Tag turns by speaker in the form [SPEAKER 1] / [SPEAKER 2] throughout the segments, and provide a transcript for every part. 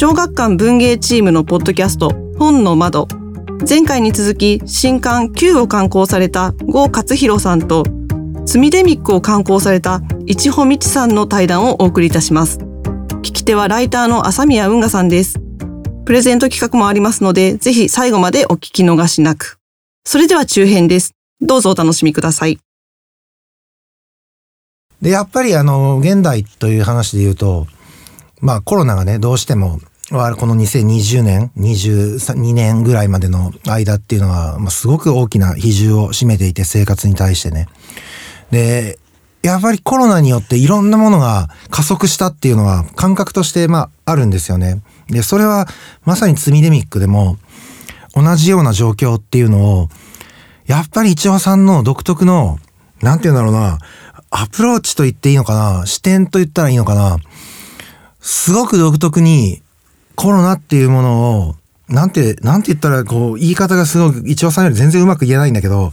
[SPEAKER 1] 小学館文芸チームのポッドキャスト本の窓。前回に続き新刊 Q を刊行された郷勝弘さんとツミデミックを刊行された市穂道さんの対談をお送りいたします。聞き手はライターの朝宮運河さんです。プレゼント企画もありますのでぜひ最後までお聞き逃しなく。それでは中編です。どうぞお楽しみください。
[SPEAKER 2] でやっぱりあの現代という話で言うとまあコロナがねどうしてもこの2020年、22年ぐらいまでの間っていうのは、まあ、すごく大きな比重を占めていて、生活に対してね。で、やっぱりコロナによっていろんなものが加速したっていうのは感覚としてまああるんですよね。で、それはまさにツミデミックでも同じような状況っていうのを、やっぱり一応さんの独特の、なんて言うんだろうな、アプローチと言っていいのかな、視点と言ったらいいのかな、すごく独特にコロナっていうものを、なんて、なんて言ったら、こう、言い方がすごく、一応さんより全然うまく言えないんだけど、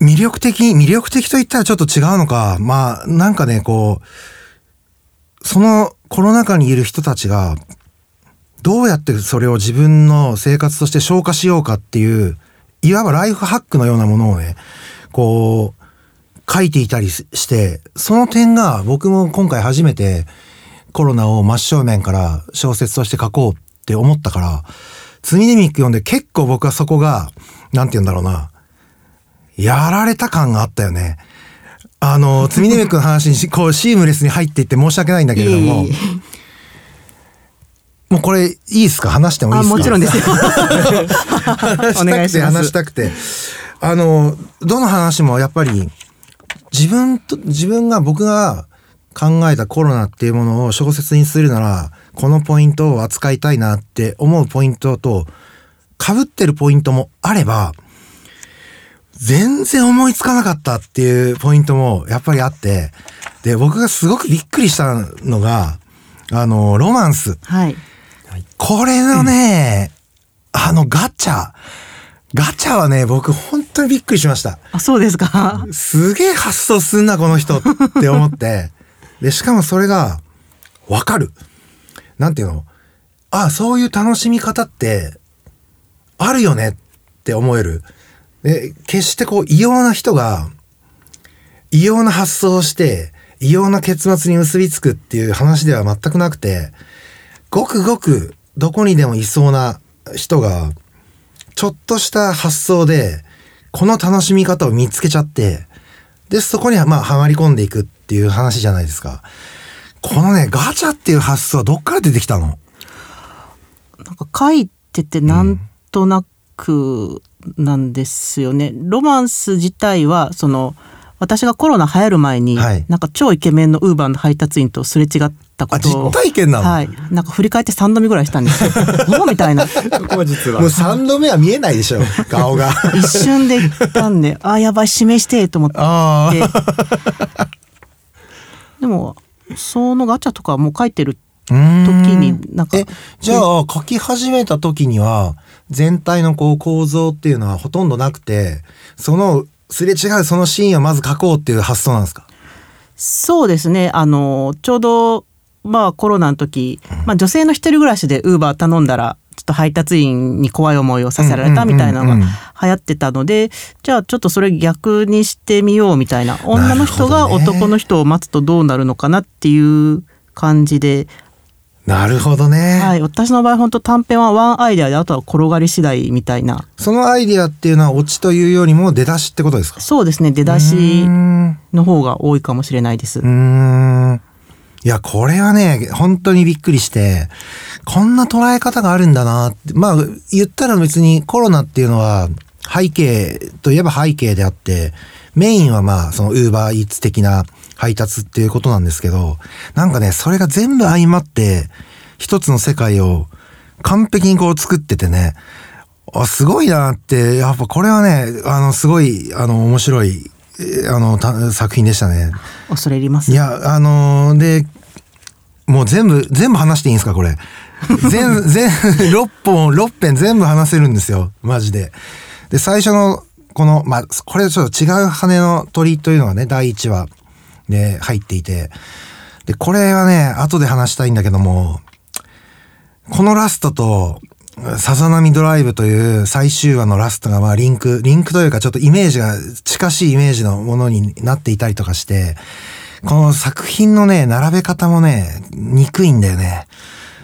[SPEAKER 2] 魅力的、魅力的と言ったらちょっと違うのか、まあ、なんかね、こう、そのコロナ禍にいる人たちが、どうやってそれを自分の生活として消化しようかっていう、いわばライフハックのようなものをね、こう、書いていたりして、その点が僕も今回初めて、コロナを真正面から小説として書こうって思ったから、ツミネミック読んで結構僕はそこが、なんて言うんだろうな、やられた感があったよね。あの、ツミネミックの話に こうシームレスに入っていって申し訳ないんだけれども、もうこれいいですか？話してもいいですか？
[SPEAKER 1] もちろんですよ。
[SPEAKER 2] 話したくて話したくて。あの、どの話もやっぱり自分と、自分が僕が考えたコロナっていうものを小説にするなら、このポイントを扱いたいなって思うポイントと、被ってるポイントもあれば、全然思いつかなかったっていうポイントもやっぱりあって、で、僕がすごくびっくりしたのが、あの、ロマンス。
[SPEAKER 1] はい。
[SPEAKER 2] これのね、うん、あのガチャ。ガチャはね、僕本当にびっくりしました。
[SPEAKER 1] あ、そうですか。
[SPEAKER 2] すげえ発想すんな、この人って思って。で、しかもそれが、わかる。なんていうの？あ、そういう楽しみ方って、あるよねって思える。で、決してこう、異様な人が、異様な発想をして、異様な結末に結びつくっていう話では全くなくて、ごくごくどこにでもいそうな人が、ちょっとした発想で、この楽しみ方を見つけちゃって、で、そこにはまあ、はまり込んでいくっていう話じゃないですか。このね、ガチャっていう発想はどっから出てきたの？
[SPEAKER 1] なんか書いててなんとなくなんですよね。うん、ロマンス自体は、その、私がコロナ流行る前に、はい、なんか超イケメンのウーバーの配達員とすれ違ったこと。
[SPEAKER 2] を体験なの？
[SPEAKER 1] はい。なんか振り返って3度目ぐらいしたんですよ。もうみたいな。そ
[SPEAKER 2] こは実は。もう3度目は見えないでしょ 顔が。
[SPEAKER 1] 一瞬で言ったんでああやばい指名してと思って。でもそのガチャとかもう書いてる時になんか
[SPEAKER 2] じゃあ書き始めた時には全体のこう構造っていうのはほとんどなくてそのすれ違うそのシーンをまず書こうっていう発想なんですか？
[SPEAKER 1] そうですね。あのちょうどまあコロナの時、まあ、女性の一人暮らしでウーバー頼んだらちょっと配達員に怖い思いをさせられたみたいなのが流行ってたので、じゃあちょっとそれ逆にしてみようみたいな女の人が男の人を待つとどうなるのかなっていう感じで
[SPEAKER 2] なるほどね。
[SPEAKER 1] はい。私の場合、本当短編はワンアイデアで、あとは転がり次第みたいな。
[SPEAKER 2] そのアイデアっていうのは、オチというよりも出だしってことですか？
[SPEAKER 1] そうですね。出だしの方が多いかもしれないです。
[SPEAKER 2] うん。いや、これはね、本当にびっくりして、こんな捉え方があるんだなって。まあ、言ったら別にコロナっていうのは、背景といえば背景であって、メインはまあ、そのウーバーイーツ的な配達っていうことなんですけど、なんかね、それが全部相まって、一つの世界を完璧にこう作っててね、あ、すごいなって、やっぱこれはね、あの、すごい、あの、面白い、あの、作品でしたね。
[SPEAKER 3] 恐れ入ります。
[SPEAKER 2] いや、あのー、で、もう全部、全部話していいんですか、これ。全、全、6本、6編全部話せるんですよ。マジで。で、最初の、この、まあ、これちょっと違う羽の鳥というのがね、第1話で入っていて。で、これはね、後で話したいんだけども、このラストと、さざ波ドライブという最終話のラストがまあリンク、リンクというかちょっとイメージが近しいイメージのものになっていたりとかして、この作品のね、並べ方もね、憎いんだよね。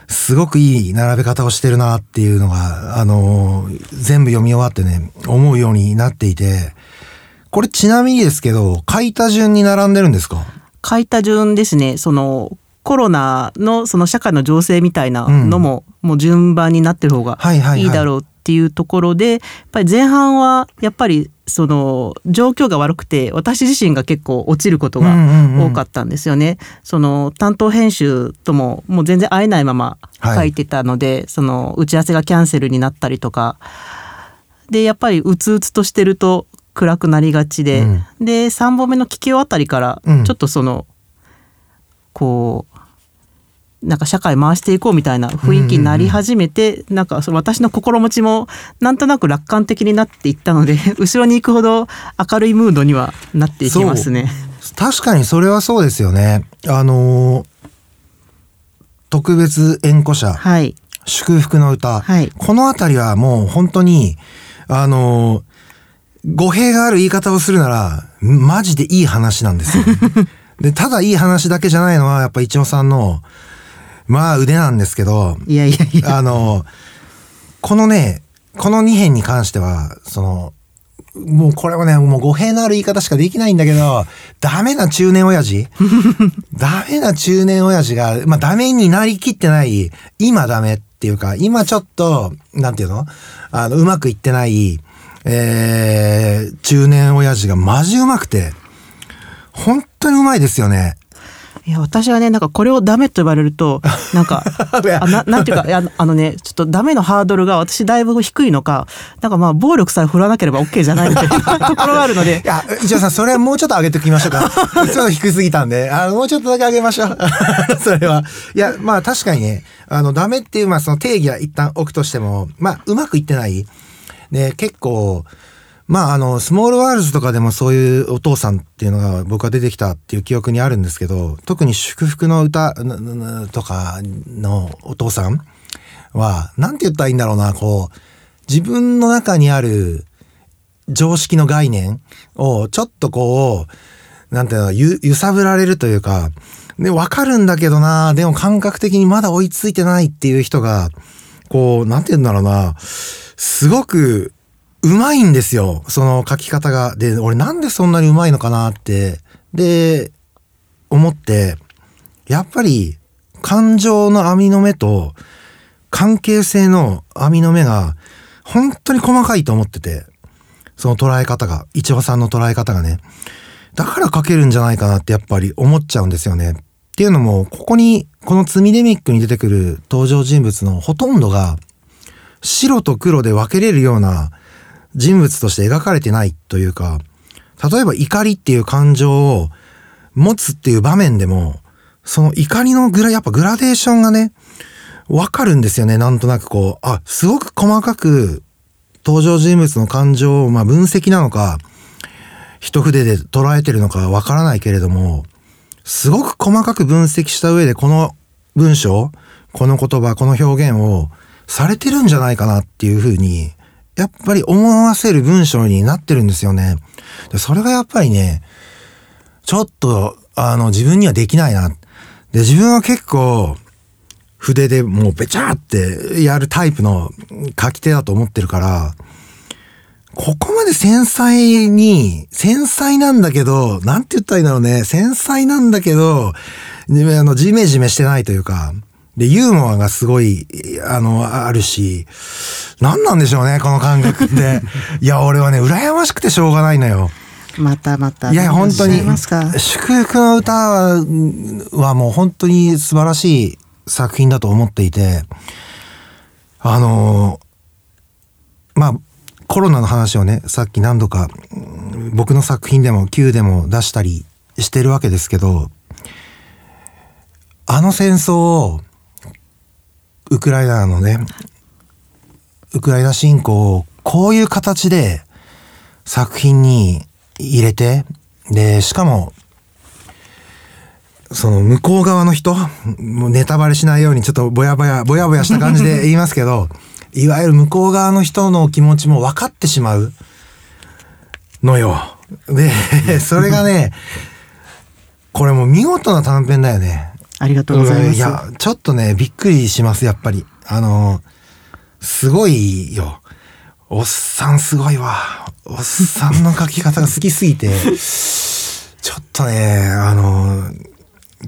[SPEAKER 2] すごくいい並べ方をしてるなっていうのが、あのー、全部読み終わってね、思うようになっていて、これちなみにですけど、書いた順に並んでるんですか？
[SPEAKER 3] 書いた順ですね。その、コロナのその社会の情勢みたいなのも、うん、もう順番になってる方がいいだろうっていうところで、やっぱり前半はやっぱりその状況が悪くて私自身が結構落ちることが多かったんですよね。うんうんうん、その担当編集とももう全然会えないまま書いてたので、はい、その打ち合わせがキャンセルになったりとか。でやっぱりうつうつとしてると暗くなりがちで、うん、で3本目の聞き終わったりからちょっとその、うん、こうなんか社会回していこうみたいな雰囲気になり始めて、うん、なんかその私の心持ちもなんとなく楽観的になっていったので 後ろに行くほど明るいムードにはなっていきますね。
[SPEAKER 2] 確かにそれはそうですよね。あの特別縁故者、はい、祝福の歌、はい、この辺りはもう本当にあの語弊がある言い方をするならマジでいい話なんですよ。でただいい話だけじゃないのはやっぱ一応さんのまあ腕なんですけど、
[SPEAKER 3] いやいやいや。
[SPEAKER 2] あの、このね、この2編に関しては、その、もうこれはね、もう語弊のある言い方しかできないんだけど、ダメな中年親父 ダメな中年親父が、まあダメになりきってない、今ダメっていうか、今ちょっと、なんていうのあの、うまくいってない、えー、中年親父がマジうまくて、本当にうまいですよね。
[SPEAKER 3] いや私はねなんかこれをダメと言われると なんかあななんていうかああのねちょっとダメのハードルが私だいぶ低いのかなんかまあ暴力さえ振らなければ OK じゃないみたいなところがあるので。
[SPEAKER 2] いや一応さんそれはもうちょっと上げておきましょうか。ちょっと低すぎたんで。あもうちょっとだけ上げましょう。それは。いやまあ確かにねあのダメっていうまあその定義は一旦置くとしてもまあうまくいってない。ね結構まああの、スモールワールズとかでもそういうお父さんっていうのが僕は出てきたっていう記憶にあるんですけど、特に祝福の歌とかのお父さんは、なんて言ったらいいんだろうな、こう、自分の中にある常識の概念をちょっとこう、なんていうの、ゆ、揺さぶられるというか、で、わかるんだけどな、でも感覚的にまだ追いついてないっていう人が、こう、なんて言うんだろうな、すごくうまいんですよ。その書き方が。で、俺なんでそんなにうまいのかなって。で、思って、やっぱり感情の網の目と関係性の網の目が本当に細かいと思ってて、その捉え方が、一葉さんの捉え方がね。だから書けるんじゃないかなってやっぱり思っちゃうんですよね。っていうのも、ここに、このツミデミックに出てくる登場人物のほとんどが白と黒で分けれるような人物として描かれてないというか、例えば怒りっていう感情を持つっていう場面でも、その怒りのグラ、やっぱグラデーションがね、わかるんですよね。なんとなくこう、あ、すごく細かく登場人物の感情を、まあ分析なのか、一筆で捉えてるのかわからないけれども、すごく細かく分析した上でこの文章、この言葉、この表現をされてるんじゃないかなっていうふうにやっぱり思わせる文章になってるんですよね。でそれがやっぱりね、ちょっと、あの、自分にはできないな。で、自分は結構、筆でもうべちゃーってやるタイプの書き手だと思ってるから、ここまで繊細に、繊細なんだけど、なんて言ったらいいんだろうね。繊細なんだけど、あの、ジメジメしてないというか、で、ユーモアがすごい、あの、あるし、何なんでしょうね、この感覚って。いや、俺はね、羨ましくてしょうがないのよ。
[SPEAKER 3] またまた。
[SPEAKER 2] いや本当に祝福の歌ははもう本当に素晴らしい作品だと思っていてあのまあコロナの話をねさっき何度かうん僕の作品でも Q でも出したりしてるわけですけどあの戦争をウクライナのねウクライナ侵攻をこういう形で作品に入れてでしかもその向こう側の人もうネタバレしないようにちょっとぼやぼやぼやぼやした感じで 言いますけどいわゆる向こう側の人の気持ちも分かってしまうのよ。でそれがねこれもう見事な短編だよね。
[SPEAKER 3] ありがとうございます。
[SPEAKER 2] いや、ちょっとね、びっくりします、やっぱり。あの、すごいよ。おっさんすごいわ。おっさんの書き方が好きすぎて、ちょっとね、あの、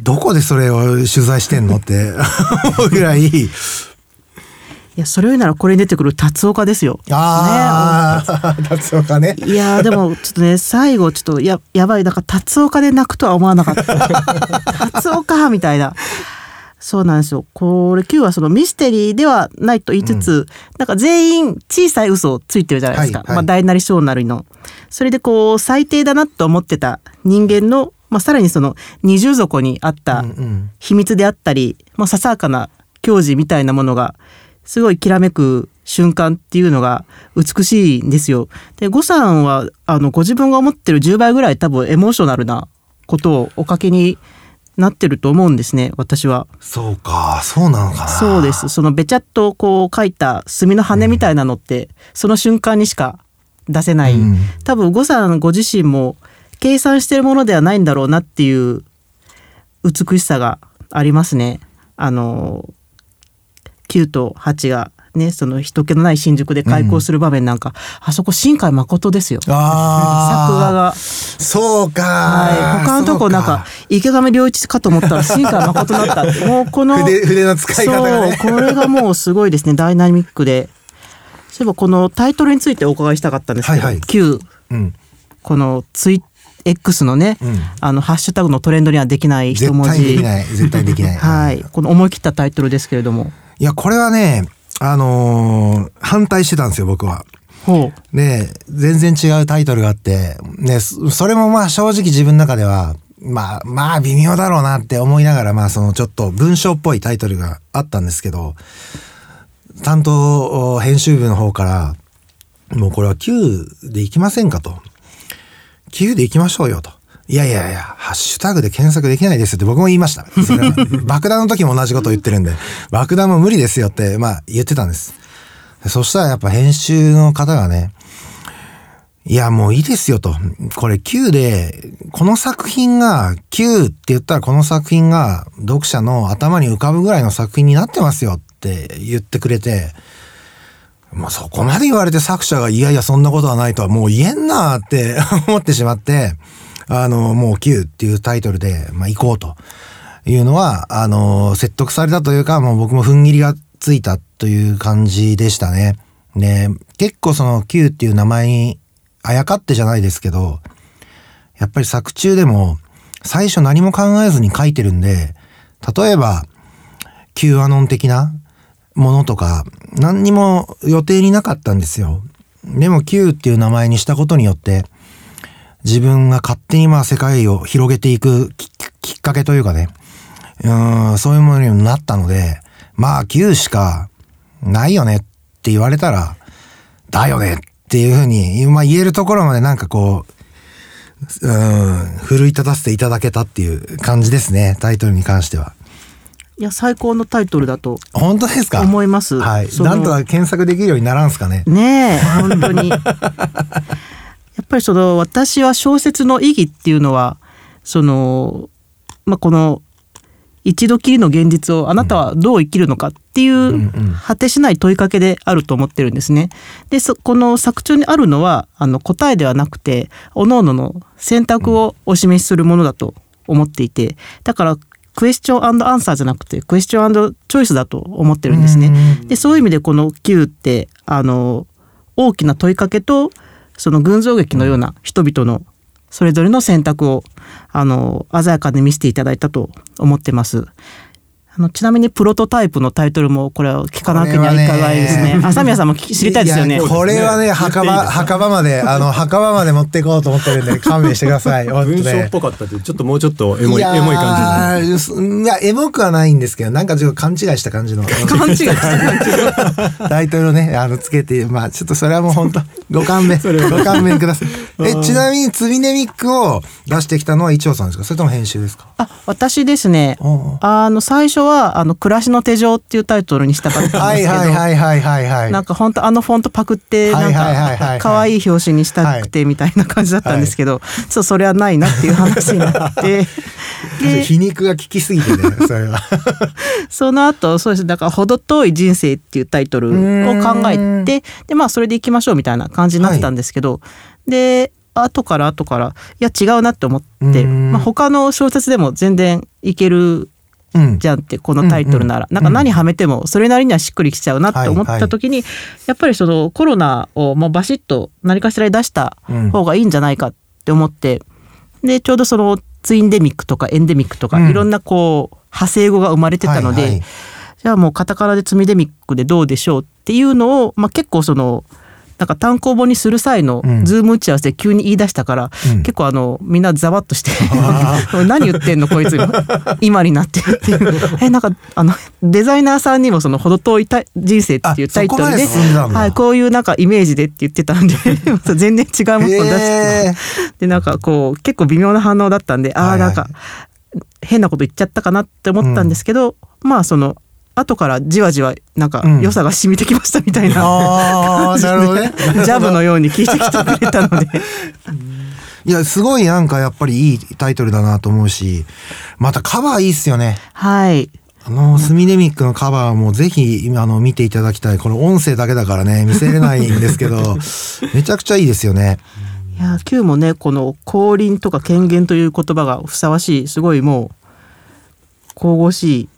[SPEAKER 2] どこでそれを取材してんのって思うぐらい、
[SPEAKER 3] いや、それを言うならこれに出てくる達岡ですよ。
[SPEAKER 2] ああ、達岡ね。
[SPEAKER 3] いやーでもちょっとね最後ちょっとややばいなんか達岡で泣くとは思わなかった 達岡みたいなそうなんですよ。これ Q はそのミステリーではないと言いつつ、なんか全員小さい嘘をついてるじゃないですか、
[SPEAKER 2] はいはい。
[SPEAKER 3] まあ、大なり小なりの。それでこう最低だなと思ってた人間の、まあ、さらにその二重底にあった
[SPEAKER 2] うんうん。
[SPEAKER 3] 秘密であったり、まあ、ささやかな矜持みたいなものがすごいきらめく瞬間っていうのが美しいんですよ。で、呉さんはあのご自分が思ってる10倍ぐらい多分エモーショナルなことをおかけになってると思うんですね、私は。
[SPEAKER 2] そうか、そうなのかな。
[SPEAKER 3] そうです。そのべちゃっとこう書いた墨の羽みたいなのって、その瞬間にしか出せない。
[SPEAKER 2] うん
[SPEAKER 3] 多分呉さんご自身も計算してるものではないんだろうなっていう美しさがありますね。あの9と8がねその人気のない新宿で開校する場面なんか、あそこ新海誠ですよ。作
[SPEAKER 2] ああ、
[SPEAKER 3] 画が。
[SPEAKER 2] そうか。
[SPEAKER 3] はい、他のとこなんか池上良一かと思ったら新海誠だった もうこの
[SPEAKER 2] 筆筆の使い方がね
[SPEAKER 3] そうこれがもうすごいですねダイナミックでそういえばこのタイトルについてお伺いしたかったんですけど、
[SPEAKER 2] はいはい
[SPEAKER 3] Q
[SPEAKER 2] うん。
[SPEAKER 3] このツイ X のね、
[SPEAKER 2] うん
[SPEAKER 3] あのハッシュタグのトレンドにはできない一
[SPEAKER 2] 絶
[SPEAKER 3] 文字
[SPEAKER 2] 対できない。絶対できない。
[SPEAKER 3] はいこの思い切ったタイトルですけれども
[SPEAKER 2] いや、これはね、あのー反対してたんですよ、僕は。で、全然違うタイトルがあって、ね、そそれもまあ正直自分の中では、まあ、まあ微妙だろうなって思いながら、まあそのちょっと文章っぽいタイトルがあったんですけど、担当編集部の方から、もうこれは Q でいきませんかと。Q でいきましょうよと。いやいやいや、ハッシュタグで検索できないですって僕も言いました。爆弾の時も同じこと言ってるんで、爆弾も無理ですよって、まあ言ってたんです。そしたらやっぱ編集の方がね、いやもういいですよと。これ Q で、この作品が Q って言ったらこの作品が読者の頭に浮かぶぐらいの作品になってますよって言ってくれて、もうそこまで言われて作者がいやいやそんなことはないとはもう言えんなって思ってしまって、あの、もう Q っていうタイトルで、まあ行こうというのは、あの、説得されたというか、もう僕も踏ん切りがついたという感じでしたね。ね、結構その Q っていう名前にあやかってじゃないですけど、やっぱり作中でも最初何も考えずに書いてるんで、例えば Q アノン的なものとか何にも予定になかったんですよ。でも Q っていう名前にしたことによって自分が勝手にまあ世界を広げていくききっかけというかね、うーん、そういうものになったので、まあ Q しかないよねって言われたら、だよねっていうふうに、まあ言えるところまでなんかこう、うん、奮い立たせていただけたっていう感じですね、タイトルに関しては。
[SPEAKER 3] いや最高のタイトルだと
[SPEAKER 2] 本当ですか？
[SPEAKER 3] 思います
[SPEAKER 2] はい。なんとか検索できるようにならんすかね？
[SPEAKER 3] ねえ本当に やっぱりその私は小説の意義っていうのはその、まあ、この一度きりの現実をあなたはどう生きるのかってい
[SPEAKER 2] んう
[SPEAKER 3] うん果てしない問いかけであると思ってるんですね。でそこの作中にあるのはあの答えではなくて各々の選択をお示しするものだと思っていてだからクエスチョンアンサーじゃなくてクエスチョンチョイスだと思ってるんですね。でそういう意味でこの Q ってあの大きな問いかけとその群像劇のような人々のそれぞれの選択をあの鮮やかに見せていただいたと思ってます。あのちなみにプロトタイプのタイトルもこれは聞かなくにはいかないですね。朝宮さんも聞き知りたいですよね
[SPEAKER 2] これはね、墓場、墓場まで、あの、墓場まで持っていこうと思ってるんで、勘弁してください。
[SPEAKER 4] 文章っぽかったってちょっともうちょっとエモいエモい感じ
[SPEAKER 2] じ。いや、エモくはないんですけど、なんかちょっと勘違いした感じの。
[SPEAKER 3] 勘違い。
[SPEAKER 2] タイトルをね、あの、つけて、まあ、ちょっとそれはもう本当ご勘弁、ご勘弁ください。え、ちなみに、ツビネミックを出してきたのは一応さんですか？それとも編集ですか？
[SPEAKER 3] あ、私ですね。あの最初はあの暮らしの手錠っていうタイトルにしたかったん
[SPEAKER 2] はい
[SPEAKER 3] ですけど、
[SPEAKER 2] はいはいはいはいはい。
[SPEAKER 3] なんか本当あのフォントパクってなんか可愛い表紙にしたくてみたいな感じだったんですけど、そうそれはないなっていう話になって。で
[SPEAKER 2] 皮肉が効きすぎてね、それは。
[SPEAKER 3] その後そうですだから「程遠い人生」っていうタイトルを考えてでまあそれでいきましょうみたいな感じになってたんですけど、で後から後からいや違うなって思って、
[SPEAKER 2] うん
[SPEAKER 3] まあ、他の小説でも全然いける
[SPEAKER 2] うん。
[SPEAKER 3] じゃんってこのタイトルなら、
[SPEAKER 2] うん
[SPEAKER 3] なんか何はめてもそれなりにはしっくりきちゃうなって思った時に、やっぱりそのコロナをもうバシッと何かしらに出した方がいいんじゃないかって思って、でちょうどそのツインデミックとかエンデミックとか、
[SPEAKER 2] うん。
[SPEAKER 3] いろんなこう派生語が生まれてたので、じゃあもうカタカナでツミデミックでどうでしょうっていうのを、まあ、結構そのなんか単行本にする際の
[SPEAKER 2] うん。
[SPEAKER 3] ズーム打ち合わせで急に言い出したから、
[SPEAKER 2] うん。
[SPEAKER 3] 結構あのみんなざわっとして 何言ってんのこいつ今。になって。るっていうえなんかあのデザイナーさんにもその「程遠いた人生」っていうタイトルではい、こういうなんかイメージでって言ってたんで 全然違うものを出してでなんかこう結構微妙な反応だったんであ
[SPEAKER 2] はいはい。
[SPEAKER 3] あなんか変なこと言っちゃったかなって思ったんですけど、まあその後からじわじわなんか
[SPEAKER 2] うん
[SPEAKER 3] 良さが染みてきましたみたいな、
[SPEAKER 2] ああ、なるほどね。
[SPEAKER 3] ジャブのように聞いてきてくれたので
[SPEAKER 2] いや、すごいなんかやっぱりいいタイトルだなと思うし、またカバーいいっすよね。
[SPEAKER 3] はい
[SPEAKER 2] あの、スミデミックのカバーもぜひ、あの、見ていただきたい。この音声だけだからね、見せれないんですけど、めちゃくちゃいいですよね。
[SPEAKER 3] いや Q もねこの降臨とか権限という言葉がふさわしいすごいもう神々しい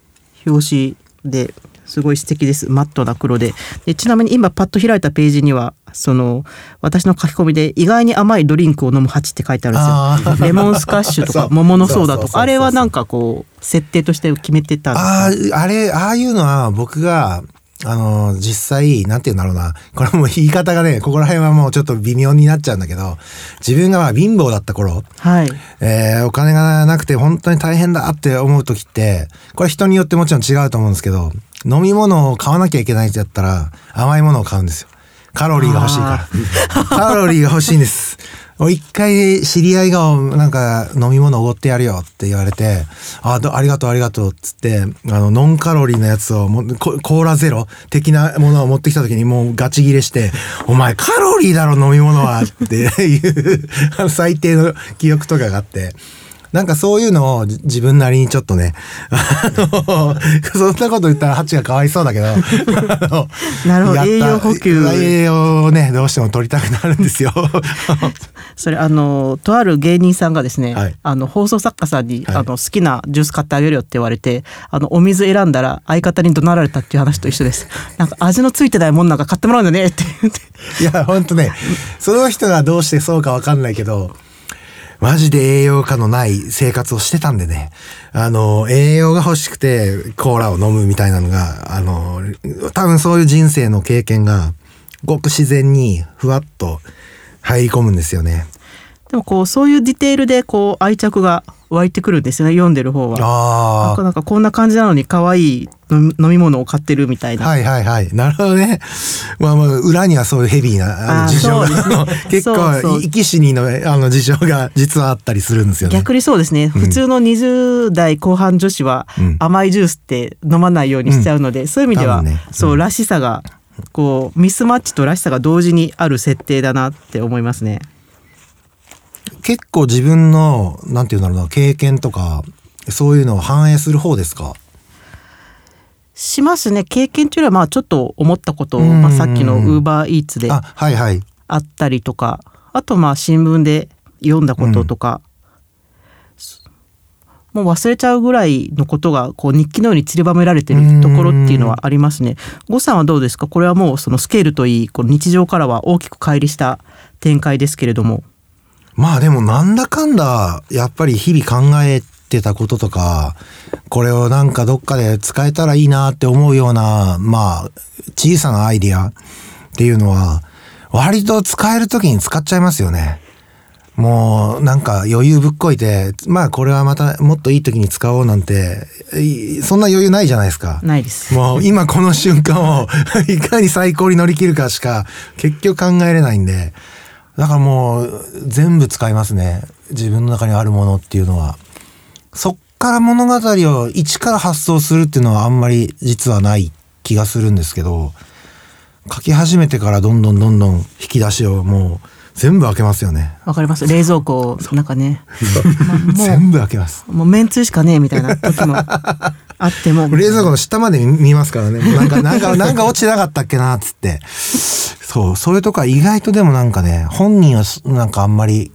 [SPEAKER 3] 表紙ですごい素敵です。マットな黒で。でちなみに今パッと開いたページにはその私の書き込みで意外に甘いドリンクを飲む蜂って書いてあるんですよ。レモンスカッシュとか桃のソーダとか。あれはなんかこう設定として決めてたんですか？
[SPEAKER 2] ああ、あれ、ああいうのは僕が、あの、実際、なんて言うんだろうな。これもう言い方がね、ここら辺はもうちょっと微妙になっちゃうんだけど、自分がまあ貧乏だった頃、
[SPEAKER 3] はい
[SPEAKER 2] えーお金がなくて本当に大変だって思う時って、これ人によってもちろん違うと思うんですけど、飲み物を買わなきゃいけないってやったら、甘いものを買うんですよ。カロリーが欲しいから。カロリーが欲しいんです。俺一回知り合いがなんか飲み物おごってやるよって言われて、あありがとうありがとうっつって、あのノンカロリーのやつをもココーラゼロ的なものを持ってきた時にもうガチギレして、お前カロリーだろ飲み物はっていう 最低の記憶とかがあって。なんかそういうのをじ自分なりにちょっとね、あの、そんなこと言ったらハチがかわいそうだけど、
[SPEAKER 3] なるほど。栄養補給。
[SPEAKER 2] 栄養をね、どうしても取りたくなるんですよ。
[SPEAKER 3] それあのとある芸人さんがですね、
[SPEAKER 2] はい。
[SPEAKER 3] あの放送作家さんに、
[SPEAKER 2] はい。
[SPEAKER 3] あの好きなジュース買ってあげるよって言われてあのお水選んだら相方に怒鳴られたっていう話と一緒です。なんか味のついてないもんなんか買ってもらうんだねって言って。
[SPEAKER 2] いや、ほんとね、その人がどうしてそうかわかんないけど、マジで栄養価のない生活をしてたんでね。あの、栄養が欲しくてコーラを飲むみたいなのが、あの、多分そういう人生の経験が、ごく自然にふわっと入り込むんですよね。
[SPEAKER 3] でもこうそういうディテールでこう愛着が湧いてくるんですよね読んでる方は。なかなんかこんな感じなのに可愛い飲み物を買ってるみたい
[SPEAKER 2] あ。
[SPEAKER 3] な。
[SPEAKER 2] はいはいはい。なるほどね。まあまあ、裏にはそういうヘビーな事情が、
[SPEAKER 3] ね
[SPEAKER 2] 結構、生き死にのあの事情が実はあったりするんですよね。
[SPEAKER 3] 逆にそうですね、普通の20代後半女子は
[SPEAKER 2] うん
[SPEAKER 3] 甘いジュースって飲まないようにしちゃうので、そういう意味では、
[SPEAKER 2] 多分ね
[SPEAKER 3] そううんらしさがこうミスマッチとらしさが同時にある設定だなって思いますね。
[SPEAKER 2] 結構自分の、なんていうんだろうな、経験とか、そういうのを反映する方ですか？
[SPEAKER 3] しますね。経験というよりはまあちょっと思ったことまあ、さっきのウーバーイーツで
[SPEAKER 2] あ、
[SPEAKER 3] ったりとかあとまあ新聞で読んだこととか、もう忘れちゃうぐらいのことがこう日記のように散りばめられてるところっていうのはありますね。呉さんはどうですか？これはもうそのスケールといいこの日常からは大きく乖離した展開ですけれども。
[SPEAKER 2] まあでもなんだかんだ、やっぱり日々考えてたこととか、これをなんかどっかで使えたらいいなって思うような、まあ、小さなアイディアっていうのは、割と使える時に使っちゃいますよね。もうなんか余裕ぶっこいて、まあこれはまたもっといい時に使おうなんて、そんな余裕ないじゃないですか。
[SPEAKER 3] ないです。
[SPEAKER 2] もう今この瞬間を いかに最高に乗り切るかしか結局考えれないんで、だからもう全部使いますね。自分の中にあるものっていうのは。そっから物語を一から発想するっていうのはあんまり実はない気がするんですけど、書き始めてからどんどんどんどん引き出しをもう全部開けますよね。
[SPEAKER 3] わかります。冷蔵庫なんかね、
[SPEAKER 2] 全部開けます。
[SPEAKER 3] もうめんつゆしかねえみたいな時も あっても。
[SPEAKER 2] 冷蔵庫の下まで見ますからね。なんか、なんか、なんか落ちなかったっけな、っつって。そう、そういうとこは意外とでもなんかね、本人はなんかあんまり、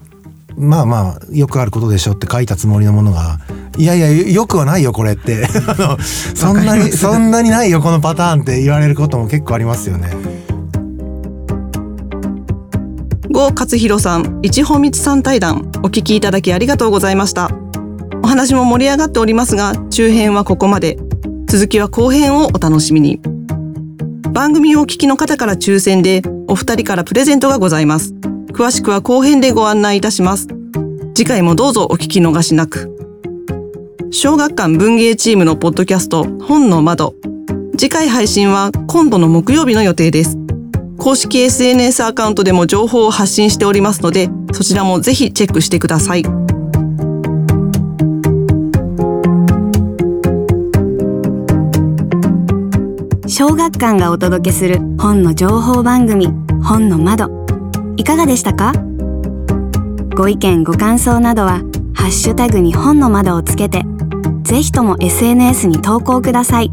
[SPEAKER 2] まあまあ、よくあることでしょって書いたつもりのものが、いやいや、よくはないよ、これって。そんなに、そんなにないよ、このパターンって言われることも結構ありますよね。
[SPEAKER 1] 郷勝弘さん、一本道さん対談、お聞きいただきありがとうございました。お話も盛り上がっておりますが、中編はここまで。続きは後編をお楽しみに。番組をお聞きの方から抽選で、お二人からプレゼントがございます。詳しくは後編でご案内いたします。次回もどうぞお聞き逃しなく。小学館文芸チームのポッドキャスト、本の窓。次回配信は今度の木曜日の予定です。公式 SNS アカウントでも情報を発信しておりますので、そちらもぜひチェックしてください。
[SPEAKER 5] 小学館がお届けする本の情報番組本の窓いかがでしたか？ご意見ご感想などはハッシュタグに本の窓をつけてぜひとも SNS に投稿ください。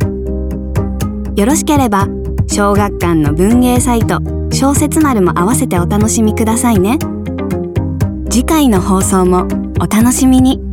[SPEAKER 5] よろしければ小学館の文芸サイト小説丸も合わせてお楽しみくださいね。次回の放送もお楽しみに。